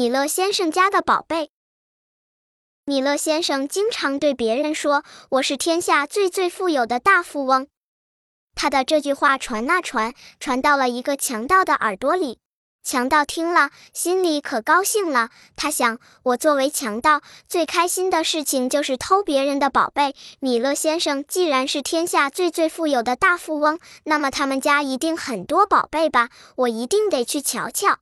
米勒先生家的宝贝。米勒先生经常对别人说：“我是天下最最富有的大富翁。”他的这句话传啊传，传到了一个强盗的耳朵里。强盗听了，心里可高兴了。他想：我作为强盗，最开心的事情就是偷别人的宝贝。米勒先生既然是天下最最富有的大富翁，那么他们家一定很多宝贝吧？我一定得去瞧瞧。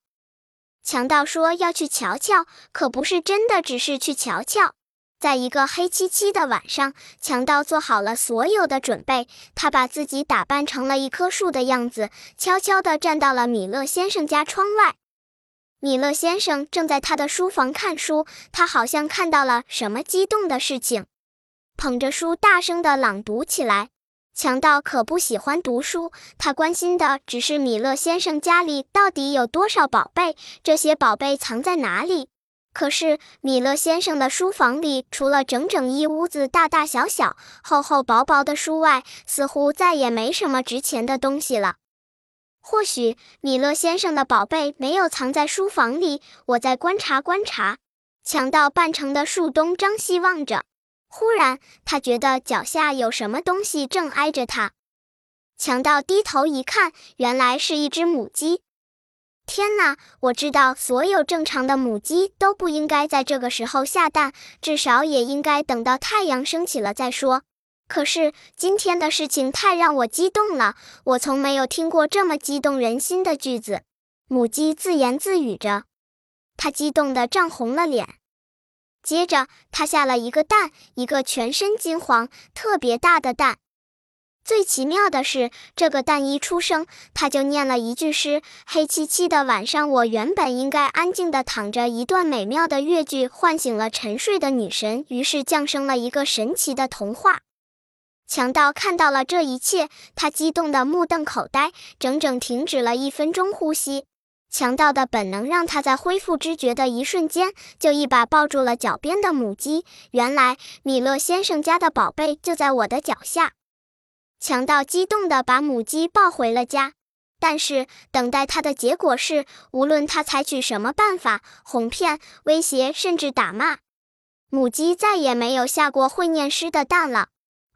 强盗说要去瞧瞧，可不是真的，只是去瞧瞧。在一个黑漆漆的晚上，强盗做好了所有的准备。他把自己打扮成了一棵树的样子，悄悄地站到了米勒先生家窗外。米勒先生正在他的书房看书，他好像看到了什么激动的事情，捧着书大声地朗读起来。强盗可不喜欢读书，他关心的只是米勒先生家里到底有多少宝贝，这些宝贝藏在哪里。可是米勒先生的书房里，除了整整一屋子大大小小、厚厚薄薄的书外，似乎再也没什么值钱的东西了。或许米勒先生的宝贝没有藏在书房里，我再观察观察。强盗扮成的树东张西望着。忽然，他觉得脚下有什么东西正挨着他。强盗低头一看，原来是一只母鸡。天哪！我知道，所有正常的母鸡都不应该在这个时候下蛋，至少也应该等到太阳升起了再说。可是今天的事情太让我激动了，我从没有听过这么激动人心的句子。母鸡自言自语着，它激动得涨红了脸。接着，他下了一个蛋，一个全身金黄、特别大的蛋。最奇妙的是，这个蛋一出生，他就念了一句诗：“黑漆漆的晚上，我原本应该安静的躺着。”一段美妙的乐句唤醒了沉睡的女神，于是降生了一个神奇的童话。强盗看到了这一切，他激动的目瞪口呆，整整停止了一分钟呼吸。强盗的本能让他在恢复知觉的一瞬间，就一把抱住了脚边的母鸡。原来米勒先生家的宝贝就在我的脚下。强盗激动地把母鸡抱回了家，但是等待他的结果是，无论他采取什么办法，哄骗、威胁，甚至打骂，母鸡再也没有下过会念诗的蛋了。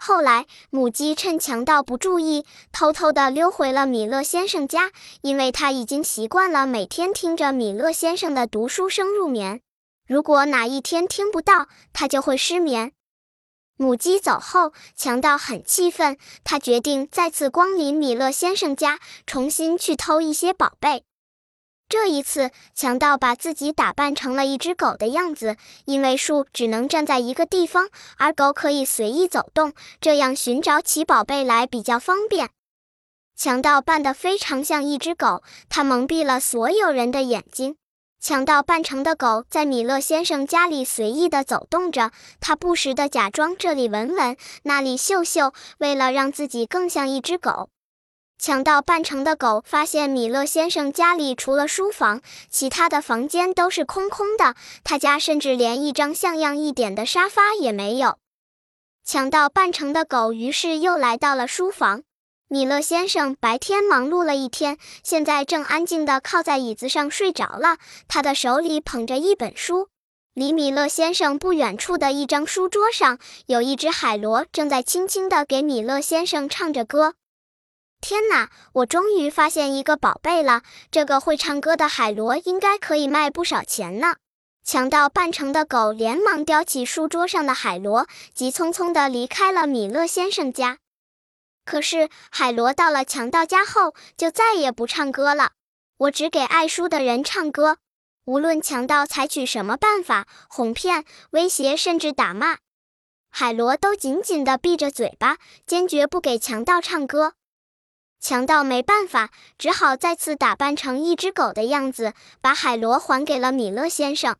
后来，母鸡趁强盗不注意，偷偷地溜回了米勒先生家，因为他已经习惯了每天听着米勒先生的读书声入眠。如果哪一天听不到，他就会失眠。母鸡走后，强盗很气愤，他决定再次光临米勒先生家，重新去偷一些宝贝。这一次，强盗把自己打扮成了一只狗的样子，因为树只能站在一个地方，而狗可以随意走动，这样寻找起宝贝来比较方便。强盗扮得非常像一只狗，他蒙蔽了所有人的眼睛。强盗扮成的狗在米勒先生家里随意地走动着，他不时地假装这里闻闻，那里嗅嗅，为了让自己更像一只狗。抢到半成的狗发现米勒先生家里除了书房，其他的房间都是空空的。他家甚至连一张像样一点的沙发也没有。抢到半成的狗于是又来到了书房。米勒先生白天忙碌了一天，现在正安静地靠在椅子上睡着了。他的手里捧着一本书，离米勒先生不远处的一张书桌上，有一只海螺正在轻轻地给米勒先生唱着歌。天哪！我终于发现一个宝贝了。这个会唱歌的海螺应该可以卖不少钱呢。强盗扮成的狗连忙叼起书桌上的海螺，急匆匆地离开了米勒先生家。可是海螺到了强盗家后，就再也不唱歌了。我只给爱书的人唱歌，无论强盗采取什么办法，哄骗、威胁，甚至打骂，海螺都紧紧地闭着嘴巴，坚决不给强盗唱歌。强盗没办法，只好再次打扮成一只狗的样子，把海螺还给了米勒先生。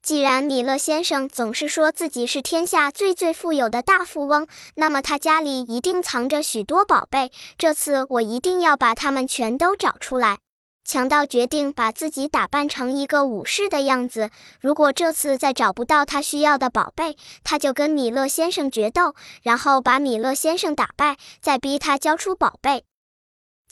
既然米勒先生总是说自己是天下最最富有的大富翁，那么他家里一定藏着许多宝贝。这次我一定要把它们全都找出来。强盗决定把自己打扮成一个武士的样子。如果这次再找不到他需要的宝贝，他就跟米勒先生决斗，然后把米勒先生打败，再逼他交出宝贝。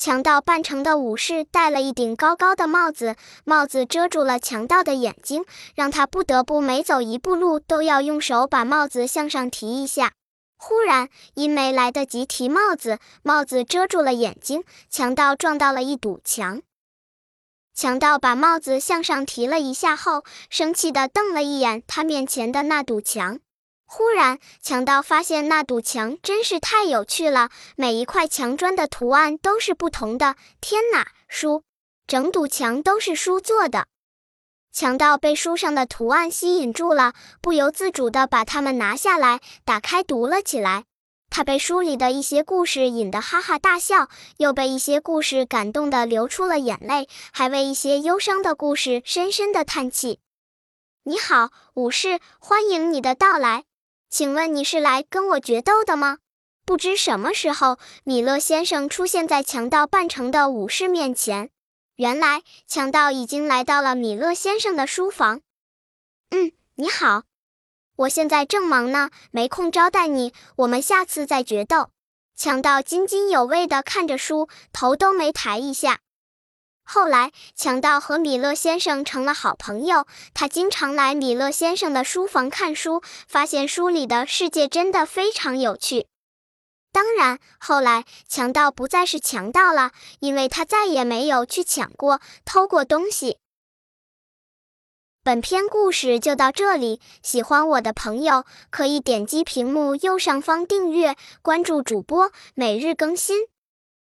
强盗扮成的武士戴了一顶高高的帽子，帽子遮住了强盗的眼睛，让他不得不每走一步路都要用手把帽子向上提一下。忽然，因没来得及提帽子，帽子遮住了眼睛，强盗撞到了一堵墙。强盗把帽子向上提了一下后，生气地瞪了一眼他面前的那堵墙。忽然，强盗发现那堵墙真是太有趣了，每一块墙砖的图案都是不同的。天哪，书！整堵墙都是书做的。强盗被书上的图案吸引住了，不由自主地把它们拿下来，打开读了起来。他被书里的一些故事引得哈哈大笑，又被一些故事感动得流出了眼泪，还为一些忧伤的故事深深地叹气。你好，武士，欢迎你的到来。请问你是来跟我决斗的吗？不知什么时候，米勒先生出现在强盗扮成的武士面前。原来，强盗已经来到了米勒先生的书房。嗯，你好，我现在正忙呢，没空招待你。我们下次再决斗。强盗津津有味地看着书，头都没抬一下。后来，强盗和米勒先生成了好朋友。他经常来米勒先生的书房看书，发现书里的世界真的非常有趣。当然，后来强盗不再是强盗了，因为他再也没有去抢过、偷过东西。本篇故事就到这里，喜欢我的朋友可以点击屏幕右上方订阅、关注主播，每日更新。